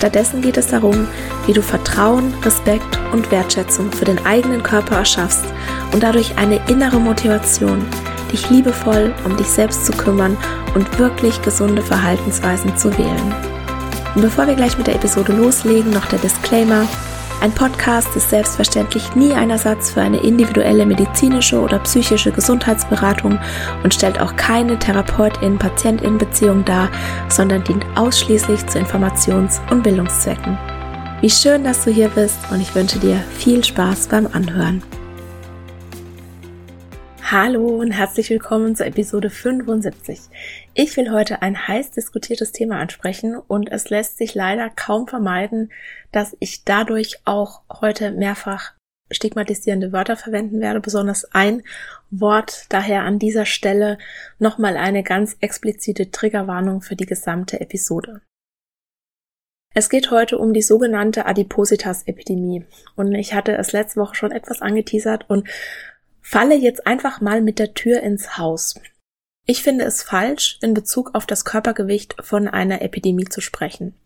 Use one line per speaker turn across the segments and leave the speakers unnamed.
Stattdessen geht es darum, wie du Vertrauen, Respekt und Wertschätzung für den eigenen Körper erschaffst und dadurch eine innere Motivation, dich liebevoll um dich selbst zu kümmern und wirklich gesunde Verhaltensweisen zu wählen. Und bevor wir gleich mit der Episode loslegen, noch der Disclaimer. Ein Podcast ist selbstverständlich nie ein Ersatz für eine individuelle medizinische oder psychische Gesundheitsberatung und stellt auch keine Therapeutin-Patientin-Beziehung dar, sondern dient ausschließlich zu Informations- und Bildungszwecken. Wie schön, dass du hier bist und ich wünsche dir viel Spaß beim Anhören. Hallo und herzlich willkommen zur Episode 75. Ich will heute ein heiß diskutiertes Thema ansprechen und es lässt sich leider kaum vermeiden, dass ich dadurch auch heute mehrfach stigmatisierende Wörter verwenden werde, besonders ein Wort, daher an dieser Stelle nochmal eine ganz explizite Triggerwarnung für die gesamte Episode. Es geht heute um die sogenannte Adipositas-Epidemie und ich hatte es letzte Woche schon etwas angeteasert und falle jetzt einfach mal mit der Tür ins Haus. Ich finde es falsch, in Bezug auf das Körpergewicht von einer Epidemie zu sprechen.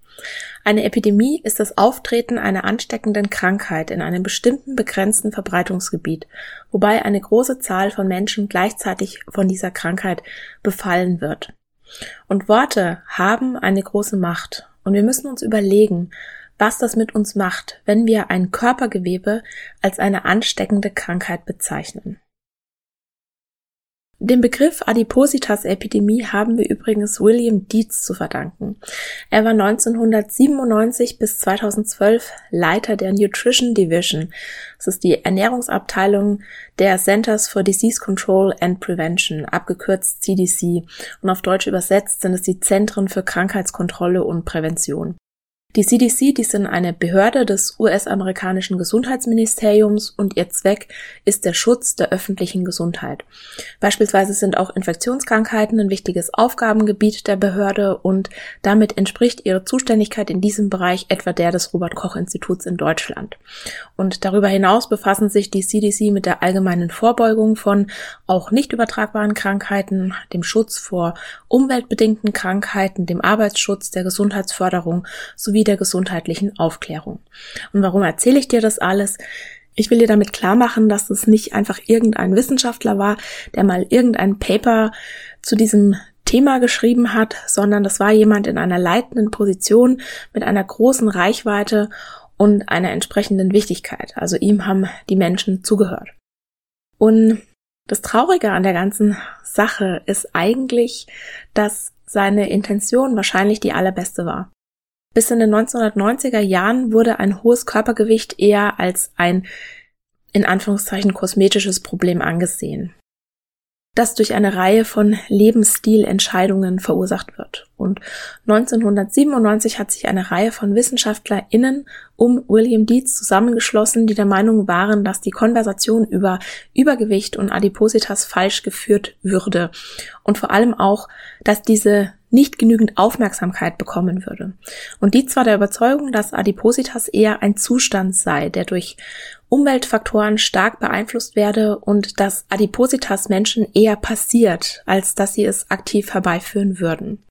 Eine Epidemie ist das Auftreten einer ansteckenden Krankheit in einem bestimmten begrenzten Verbreitungsgebiet, wobei eine große Zahl von Menschen gleichzeitig von dieser Krankheit befallen wird. Und Worte haben eine große Macht, und wir müssen uns überlegen, was das mit uns macht, wenn wir ein Körpergewebe als eine ansteckende Krankheit bezeichnen. Den Begriff Adipositas-Epidemie haben wir übrigens William Dietz zu verdanken. Er war 1997 bis 2012 Leiter der Nutrition Division. Das ist die Ernährungsabteilung der Centers for Disease Control and Prevention, abgekürzt CDC. Und auf Deutsch übersetzt sind es die Zentren für Krankheitskontrolle und Prävention. Die CDC, die sind eine Behörde des US-amerikanischen Gesundheitsministeriums und ihr Zweck ist der Schutz der öffentlichen Gesundheit. Beispielsweise sind auch Infektionskrankheiten ein wichtiges Aufgabengebiet der Behörde und damit entspricht ihre Zuständigkeit in diesem Bereich etwa der des Robert Koch Instituts in Deutschland. Und darüber hinaus befassen sich die CDC mit der allgemeinen Vorbeugung von auch nicht übertragbaren Krankheiten, dem Schutz vor umweltbedingten Krankheiten, dem Arbeitsschutz, der Gesundheitsförderung sowie der gesundheitlichen Aufklärung. Und warum erzähle ich dir das alles? Ich will dir damit klar machen, dass es nicht einfach irgendein Wissenschaftler war, der mal irgendein Paper zu diesem Thema geschrieben hat, sondern das war jemand in einer leitenden Position mit einer großen Reichweite und einer entsprechenden Wichtigkeit. Also ihm haben die Menschen zugehört. Und das Traurige an der ganzen Sache ist eigentlich, dass seine Intention wahrscheinlich die allerbeste war. Bis in den 1990er Jahren wurde ein hohes Körpergewicht eher als ein in Anführungszeichen kosmetisches Problem angesehen das durch eine Reihe von Lebensstilentscheidungen verursacht wird. Und 1997 hat sich eine Reihe von WissenschaftlerInnen um William Dietz zusammengeschlossen, die der Meinung waren, dass die Konversation über Übergewicht und Adipositas falsch geführt würde. Und vor allem auch, dass diese nicht genügend Aufmerksamkeit bekommen würde. Und Dietz war der Überzeugung, dass Adipositas eher ein Zustand sei, der durch Umweltfaktoren stark beeinflusst werde und dass Adipositas Menschen eher passiert, als dass sie es aktiv herbeiführen würden.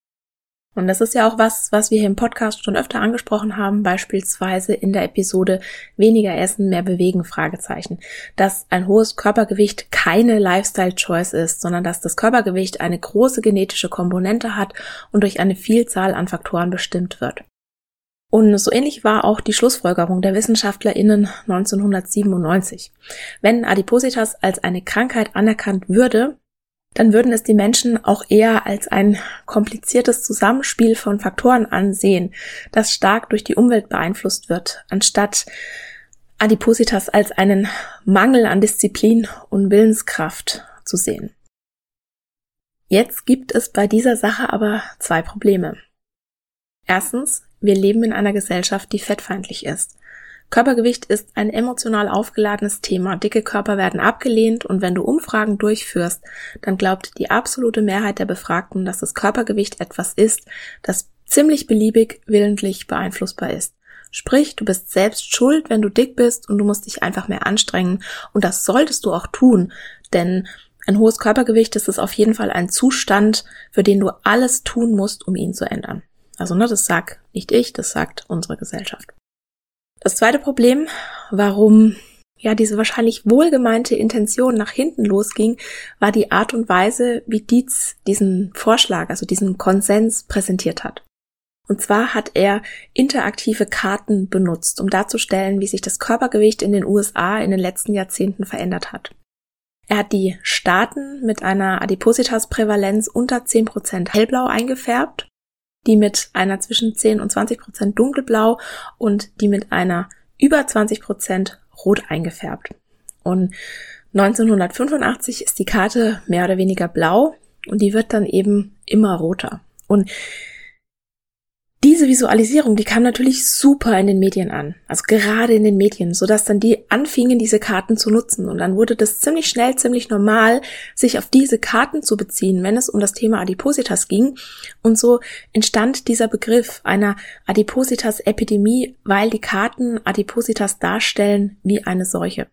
Und das ist ja auch was, was wir hier im Podcast schon öfter angesprochen haben, beispielsweise in der Episode weniger essen, mehr bewegen, Fragezeichen. Dass ein hohes Körpergewicht keine Lifestyle-Choice ist, sondern dass das Körpergewicht eine große genetische Komponente hat und durch eine Vielzahl an Faktoren bestimmt wird. Und so ähnlich war auch die Schlussfolgerung der WissenschaftlerInnen 1997. Wenn Adipositas als eine Krankheit anerkannt würde, dann würden es die Menschen auch eher als ein kompliziertes Zusammenspiel von Faktoren ansehen, das stark durch die Umwelt beeinflusst wird, anstatt Adipositas als einen Mangel an Disziplin und Willenskraft zu sehen. Jetzt gibt es bei dieser Sache aber zwei Probleme. Erstens, wir leben in einer Gesellschaft, die fettfeindlich ist. Körpergewicht ist ein emotional aufgeladenes Thema. Dicke Körper werden abgelehnt und wenn du Umfragen durchführst, dann glaubt die absolute Mehrheit der Befragten, dass das Körpergewicht etwas ist, das ziemlich beliebig willentlich beeinflussbar ist. Sprich, du bist selbst schuld, wenn du dick bist und du musst dich einfach mehr anstrengen und das solltest du auch tun, denn ein hohes Körpergewicht ist es auf jeden Fall ein Zustand, für den du alles tun musst, um ihn zu ändern. Also, ne, das sagt nicht ich, das sagt unsere Gesellschaft. Das zweite Problem, warum ja diese wahrscheinlich wohlgemeinte Intention nach hinten losging, war die Art und Weise, wie Dietz diesen Vorschlag, also diesen Konsens präsentiert hat. Und zwar hat er interaktive Karten benutzt, um darzustellen, wie sich das Körpergewicht in den USA in den letzten Jahrzehnten verändert hat. Er hat die Staaten mit einer Adipositasprävalenz unter 10% hellblau eingefärbt die mit einer zwischen 10 und 20 Prozent dunkelblau und die mit einer über 20 Prozent rot eingefärbt. Und 1985 ist die Karte mehr oder weniger blau und die wird dann eben immer roter. Und diese Visualisierung, die kam natürlich super in den Medien an. Also gerade in den Medien, so dass dann die anfingen, diese Karten zu nutzen. Und dann wurde das ziemlich schnell, ziemlich normal, sich auf diese Karten zu beziehen, wenn es um das Thema Adipositas ging. Und so entstand dieser Begriff einer Adipositas-Epidemie, weil die Karten Adipositas darstellen wie eine Seuche.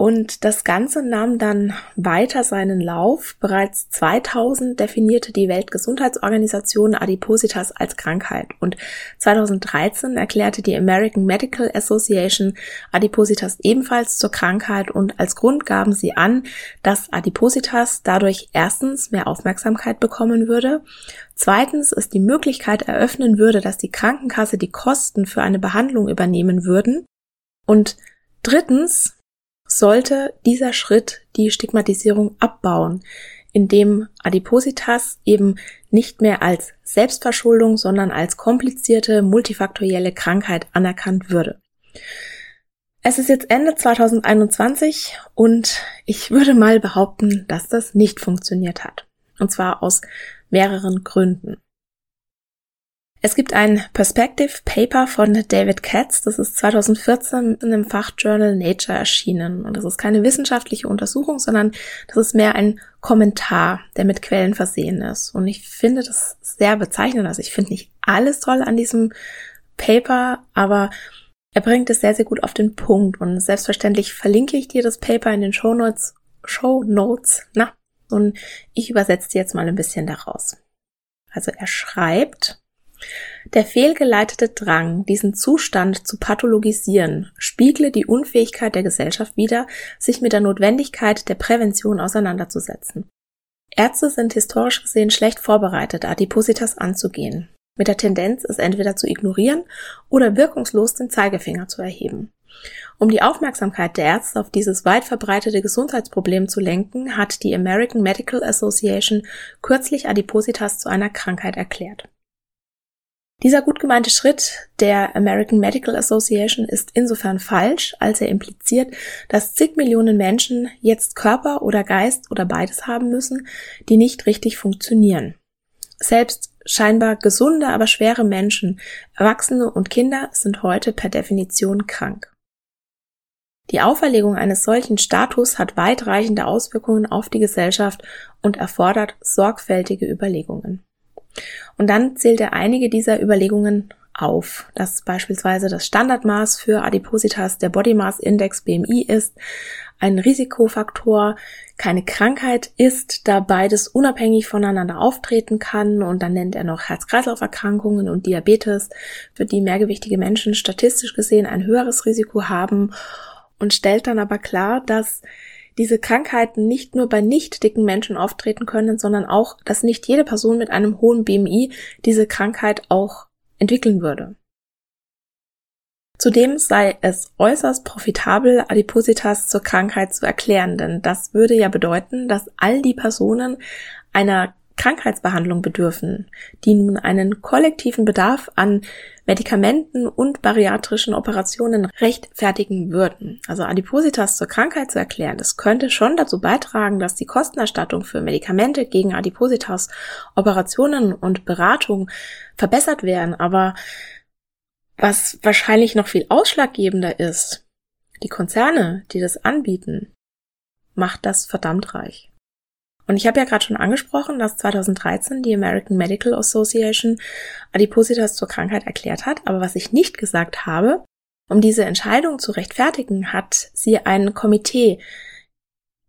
Und das Ganze nahm dann weiter seinen Lauf. Bereits 2000 definierte die Weltgesundheitsorganisation Adipositas als Krankheit und 2013 erklärte die American Medical Association Adipositas ebenfalls zur Krankheit und als Grund gaben sie an, dass Adipositas dadurch erstens mehr Aufmerksamkeit bekommen würde, zweitens es die Möglichkeit eröffnen würde, dass die Krankenkasse die Kosten für eine Behandlung übernehmen würden und drittens sollte dieser Schritt die Stigmatisierung abbauen, indem Adipositas eben nicht mehr als Selbstverschuldung, sondern als komplizierte multifaktorielle Krankheit anerkannt würde. Es ist jetzt Ende 2021 und ich würde mal behaupten, dass das nicht funktioniert hat. Und zwar aus mehreren Gründen. Es gibt ein Perspective Paper von David Katz, das ist 2014 in dem Fachjournal Nature erschienen. Und das ist keine wissenschaftliche Untersuchung, sondern das ist mehr ein Kommentar, der mit Quellen versehen ist. Und ich finde das sehr bezeichnend. Also ich finde nicht alles toll an diesem Paper, aber er bringt es sehr, sehr gut auf den Punkt. Und selbstverständlich verlinke ich dir das Paper in den Show Notes, Show Notes, na. Und ich übersetze jetzt mal ein bisschen daraus. Also er schreibt, der fehlgeleitete Drang, diesen Zustand zu pathologisieren, spiegle die Unfähigkeit der Gesellschaft wider, sich mit der Notwendigkeit der Prävention auseinanderzusetzen. Ärzte sind historisch gesehen schlecht vorbereitet, Adipositas anzugehen, mit der Tendenz, es entweder zu ignorieren oder wirkungslos den Zeigefinger zu erheben. Um die Aufmerksamkeit der Ärzte auf dieses weit verbreitete Gesundheitsproblem zu lenken, hat die American Medical Association kürzlich Adipositas zu einer Krankheit erklärt. Dieser gut gemeinte Schritt der American Medical Association ist insofern falsch, als er impliziert, dass zig Millionen Menschen jetzt Körper oder Geist oder beides haben müssen, die nicht richtig funktionieren. Selbst scheinbar gesunde, aber schwere Menschen, Erwachsene und Kinder sind heute per Definition krank. Die Auferlegung eines solchen Status hat weitreichende Auswirkungen auf die Gesellschaft und erfordert sorgfältige Überlegungen. Und dann zählt er einige dieser Überlegungen auf, dass beispielsweise das Standardmaß für Adipositas der Body Mass Index BMI ist, ein Risikofaktor, keine Krankheit ist, da beides unabhängig voneinander auftreten kann. Und dann nennt er noch Herz-Kreislauf-Erkrankungen und Diabetes, für die mehrgewichtige Menschen statistisch gesehen ein höheres Risiko haben. Und stellt dann aber klar, dass diese Krankheiten nicht nur bei nicht dicken Menschen auftreten können, sondern auch, dass nicht jede Person mit einem hohen BMI diese Krankheit auch entwickeln würde. Zudem sei es äußerst profitabel, Adipositas zur Krankheit zu erklären, denn das würde ja bedeuten, dass all die Personen einer Krankheitsbehandlung bedürfen, die nun einen kollektiven Bedarf an Medikamenten und bariatrischen Operationen rechtfertigen würden. Also Adipositas zur Krankheit zu erklären, das könnte schon dazu beitragen, dass die Kostenerstattung für Medikamente gegen Adipositas, Operationen und Beratung verbessert werden, aber Was wahrscheinlich noch viel ausschlaggebender ist, die Konzerne, die das anbieten, macht das verdammt reich. Und ich habe ja gerade schon angesprochen, dass 2013 die American Medical Association Adipositas zur Krankheit erklärt hat. Aber was ich nicht gesagt habe, um diese Entscheidung zu rechtfertigen, hat sie ein Komitee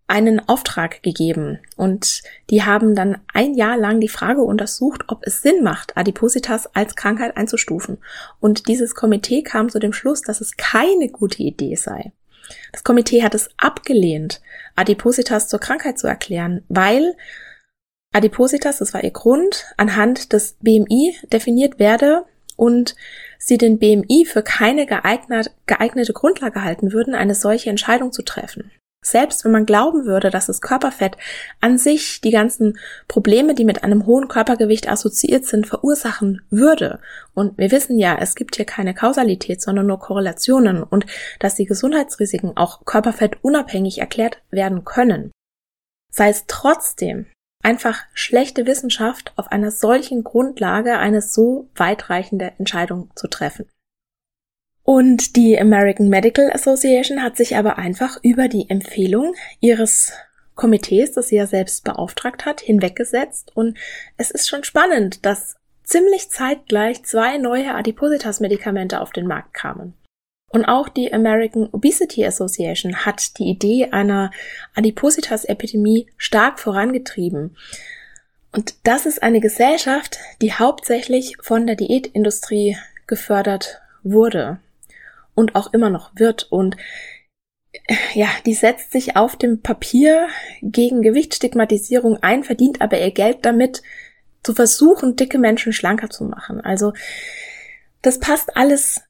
einen Auftrag gegeben und die haben dann ein Jahr lang die Frage untersucht, ob es Sinn macht, Adipositas als Krankheit einzustufen. Und dieses Komitee kam zu dem Schluss, dass es keine gute Idee sei. Das Komitee hat es abgelehnt, Adipositas zur Krankheit zu erklären, weil Adipositas, das war ihr Grund, anhand des BMI definiert werde und sie den BMI für keine geeignet, geeignete Grundlage halten würden, eine solche Entscheidung zu treffen. Selbst wenn man glauben würde, dass das Körperfett an sich die ganzen Probleme, die mit einem hohen Körpergewicht assoziiert sind, verursachen würde. Und wir wissen ja, es gibt hier keine Kausalität, sondern nur Korrelationen und dass die Gesundheitsrisiken auch körperfettunabhängig erklärt werden können. Sei es trotzdem einfach schlechte Wissenschaft auf einer solchen Grundlage eine so weitreichende Entscheidung zu treffen. Und die American Medical Association hat sich aber einfach über die Empfehlung ihres Komitees, das sie ja selbst beauftragt hat, hinweggesetzt. Und es ist schon spannend, dass ziemlich zeitgleich zwei neue Adipositas-Medikamente auf den Markt kamen. Und auch die American Obesity Association hat die Idee einer Adipositas-Epidemie stark vorangetrieben. Und das ist eine Gesellschaft, die hauptsächlich von der Diätindustrie gefördert wurde und auch immer noch wird. Und ja, die setzt sich auf dem Papier gegen Gewichtsstigmatisierung ein, verdient aber ihr Geld damit, zu versuchen, dicke Menschen schlanker zu machen. Also das passt alles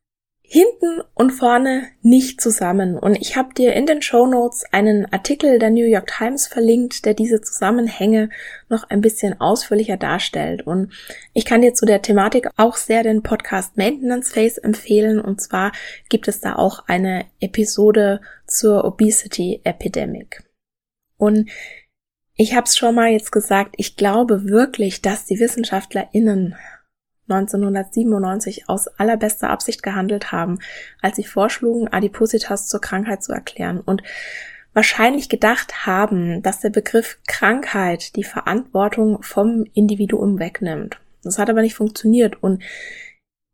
hinten und vorne nicht zusammen. Und ich habe dir in den Show Notes einen Artikel der New York Times verlinkt, der diese Zusammenhänge noch ein bisschen ausführlicher darstellt. Und ich kann dir zu der Thematik auch sehr den Podcast Maintenance Phase empfehlen. Und zwar gibt es da auch eine Episode zur Obesity Epidemic. Und ich habe es schon mal jetzt gesagt, ich glaube wirklich, dass die WissenschaftlerInnen 1997 aus allerbester Absicht gehandelt haben, als sie vorschlugen, Adipositas zur Krankheit zu erklären und wahrscheinlich gedacht haben, dass der Begriff Krankheit die Verantwortung vom Individuum wegnimmt. Das hat aber nicht funktioniert und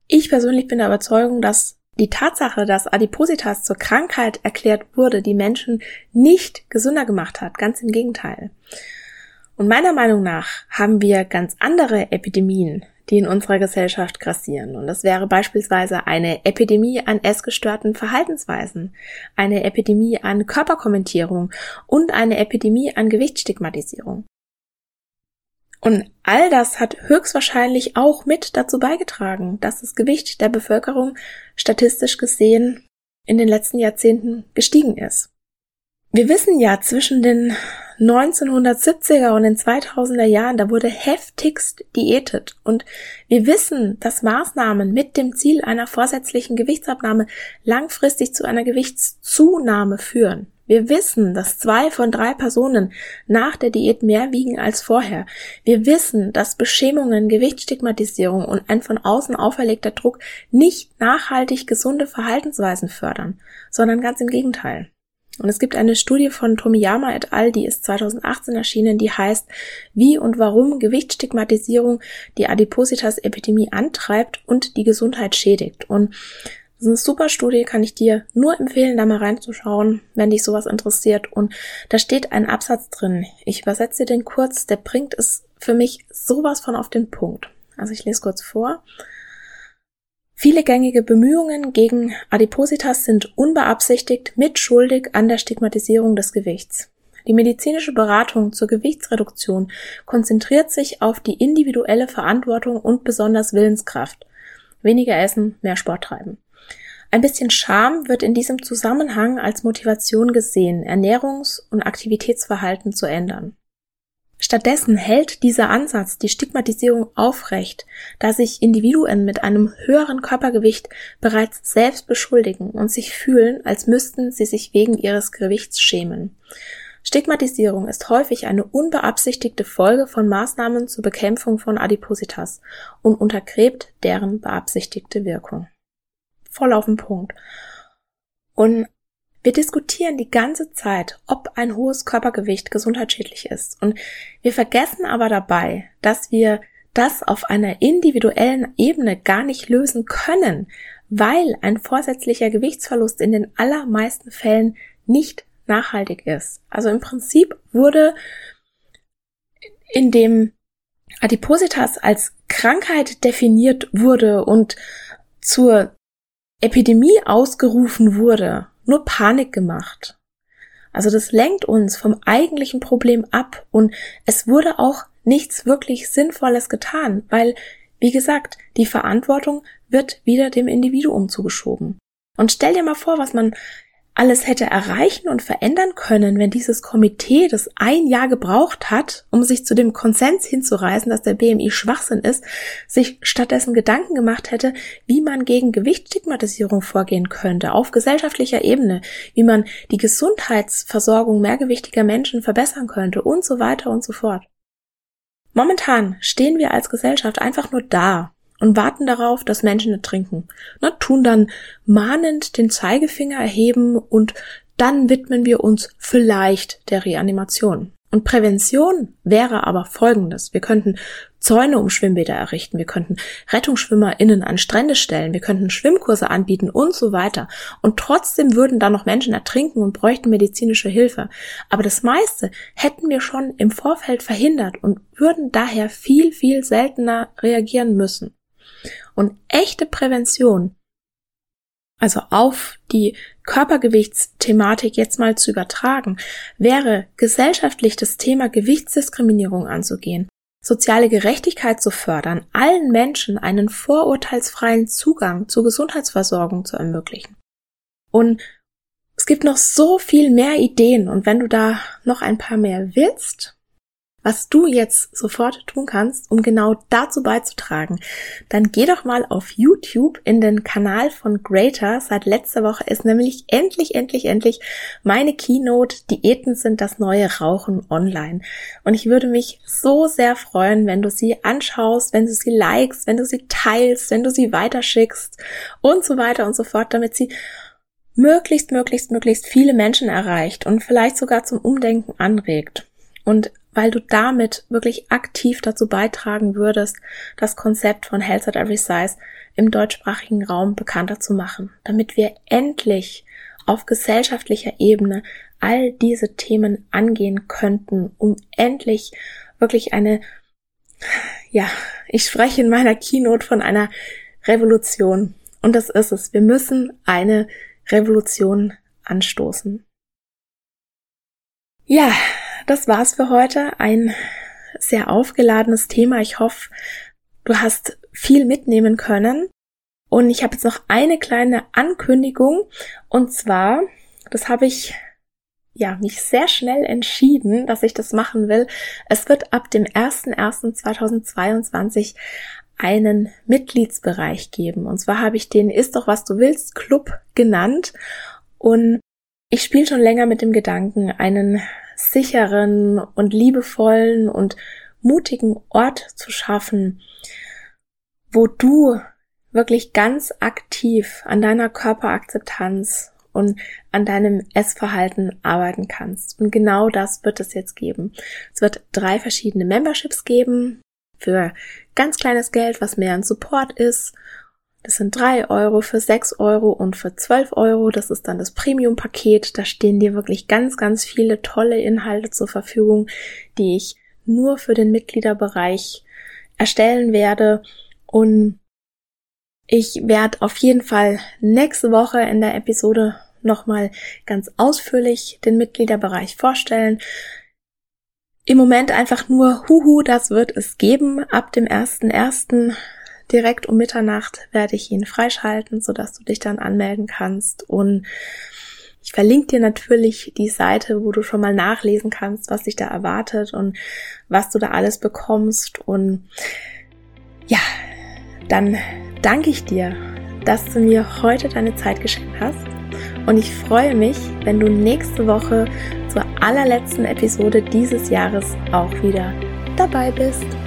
ich persönlich bin der Überzeugung, dass die Tatsache, dass Adipositas zur Krankheit erklärt wurde, die Menschen nicht gesünder gemacht hat. Ganz im Gegenteil. Und meiner Meinung nach haben wir ganz andere Epidemien, die in unserer Gesellschaft grassieren. Und das wäre beispielsweise eine Epidemie an essgestörten Verhaltensweisen, eine Epidemie an Körperkommentierung und eine Epidemie an Gewichtsstigmatisierung. Und all das hat höchstwahrscheinlich auch mit dazu beigetragen, dass das Gewicht der Bevölkerung statistisch gesehen in den letzten Jahrzehnten gestiegen ist. Wir wissen ja zwischen den 1970er und den 2000er Jahren, da wurde heftigst diätet. Und wir wissen, dass Maßnahmen mit dem Ziel einer vorsätzlichen Gewichtsabnahme langfristig zu einer Gewichtszunahme führen. Wir wissen, dass zwei von drei Personen nach der Diät mehr wiegen als vorher. Wir wissen, dass Beschämungen, Gewichtsstigmatisierung und ein von außen auferlegter Druck nicht nachhaltig gesunde Verhaltensweisen fördern, sondern ganz im Gegenteil. Und es gibt eine Studie von Tomiyama et al., die ist 2018 erschienen, die heißt, wie und warum Gewichtsstigmatisierung die Adipositas-Epidemie antreibt und die Gesundheit schädigt. Und das ist eine super Studie, kann ich dir nur empfehlen, da mal reinzuschauen, wenn dich sowas interessiert. Und da steht ein Absatz drin. Ich übersetze den kurz, der bringt es für mich sowas von auf den Punkt. Also ich lese kurz vor. Viele gängige Bemühungen gegen Adipositas sind unbeabsichtigt mitschuldig an der Stigmatisierung des Gewichts. Die medizinische Beratung zur Gewichtsreduktion konzentriert sich auf die individuelle Verantwortung und besonders Willenskraft. Weniger essen, mehr Sport treiben. Ein bisschen Scham wird in diesem Zusammenhang als Motivation gesehen, Ernährungs- und Aktivitätsverhalten zu ändern. Stattdessen hält dieser Ansatz die Stigmatisierung aufrecht, da sich Individuen mit einem höheren Körpergewicht bereits selbst beschuldigen und sich fühlen, als müssten sie sich wegen ihres Gewichts schämen. Stigmatisierung ist häufig eine unbeabsichtigte Folge von Maßnahmen zur Bekämpfung von Adipositas und untergräbt deren beabsichtigte Wirkung. voll auf den Punkt. Und wir diskutieren die ganze Zeit, ob ein hohes Körpergewicht gesundheitsschädlich ist. Und wir vergessen aber dabei, dass wir das auf einer individuellen Ebene gar nicht lösen können, weil ein vorsätzlicher Gewichtsverlust in den allermeisten Fällen nicht nachhaltig ist. Also im Prinzip wurde in dem Adipositas als Krankheit definiert wurde und zur Epidemie ausgerufen wurde, nur Panik gemacht. Also das lenkt uns vom eigentlichen Problem ab und es wurde auch nichts wirklich Sinnvolles getan, weil, wie gesagt, die Verantwortung wird wieder dem Individuum zugeschoben. Und stell dir mal vor, was man alles hätte erreichen und verändern können, wenn dieses Komitee, das ein Jahr gebraucht hat, um sich zu dem Konsens hinzureißen, dass der BMI Schwachsinn ist, sich stattdessen Gedanken gemacht hätte, wie man gegen Gewichtsstigmatisierung vorgehen könnte, auf gesellschaftlicher Ebene, wie man die Gesundheitsversorgung mehrgewichtiger Menschen verbessern könnte und so weiter und so fort. Momentan stehen wir als Gesellschaft einfach nur da und warten darauf, dass Menschen ertrinken. Na, tun dann mahnend den Zeigefinger erheben und dann widmen wir uns vielleicht der Reanimation. Und Prävention wäre aber folgendes. Wir könnten Zäune um Schwimmbäder errichten, wir könnten RettungsschwimmerInnen an Strände stellen, wir könnten Schwimmkurse anbieten und so weiter. Und trotzdem würden da noch Menschen ertrinken und bräuchten medizinische Hilfe. Aber das meiste hätten wir schon im Vorfeld verhindert und würden daher viel, viel seltener reagieren müssen. Und echte Prävention, also auf die Körpergewichtsthematik jetzt mal zu übertragen, wäre gesellschaftlich das Thema Gewichtsdiskriminierung anzugehen, soziale Gerechtigkeit zu fördern, allen Menschen einen vorurteilsfreien Zugang zur Gesundheitsversorgung zu ermöglichen. Und es gibt noch so viel mehr Ideen und wenn du da noch ein paar mehr willst, was du jetzt sofort tun kannst, um genau dazu beizutragen, dann geh doch mal auf YouTube in den Kanal von Greater. Seit letzter Woche ist nämlich endlich, endlich, endlich meine Keynote Diäten sind das neue Rauchen online. Und ich würde mich so sehr freuen, wenn du sie anschaust, wenn du sie likest, wenn du sie teilst, wenn du sie weiterschickst und so weiter und so fort, damit sie möglichst, möglichst, möglichst viele Menschen erreicht und vielleicht sogar zum Umdenken anregt. Und weil du damit wirklich aktiv dazu beitragen würdest, das Konzept von Health at Every Size im deutschsprachigen Raum bekannter zu machen, damit wir endlich auf gesellschaftlicher Ebene all diese Themen angehen könnten, um endlich wirklich eine, ja, ich spreche in meiner Keynote von einer Revolution. Und das ist es. Wir müssen eine Revolution anstoßen. Ja, das war's für heute. Ein sehr aufgeladenes Thema. Ich hoffe, du hast viel mitnehmen können. Und ich habe jetzt noch eine kleine Ankündigung. Und zwar, das habe ich ja, mich sehr schnell entschieden, dass ich das machen will. Es wird ab dem 01.01.2022 einen Mitgliedsbereich geben. Und zwar habe ich den Ist doch was du willst Club genannt. Und ich spiele schon länger mit dem Gedanken, einen sicheren und liebevollen und mutigen Ort zu schaffen, wo du wirklich ganz aktiv an deiner Körperakzeptanz und an deinem Essverhalten arbeiten kannst. Und genau das wird es jetzt geben. Es wird drei verschiedene Memberships geben für ganz kleines Geld, was mehr ein Support ist das sind drei Euro für sechs Euro und für zwölf Euro. Das ist dann das Premium-Paket. Da stehen dir wirklich ganz, ganz viele tolle Inhalte zur Verfügung, die ich nur für den Mitgliederbereich erstellen werde. Und ich werde auf jeden Fall nächste Woche in der Episode nochmal ganz ausführlich den Mitgliederbereich vorstellen. Im Moment einfach nur, huhu, das wird es geben. Ab dem 1.1 direkt um Mitternacht werde ich ihn freischalten, sodass du dich dann anmelden kannst. Und ich verlinke dir natürlich die Seite, wo du schon mal nachlesen kannst, was dich da erwartet und was du da alles bekommst. Und ja, dann danke ich dir, dass du mir heute deine Zeit geschenkt hast. Und ich freue mich, wenn du nächste Woche zur allerletzten Episode dieses Jahres auch wieder dabei bist.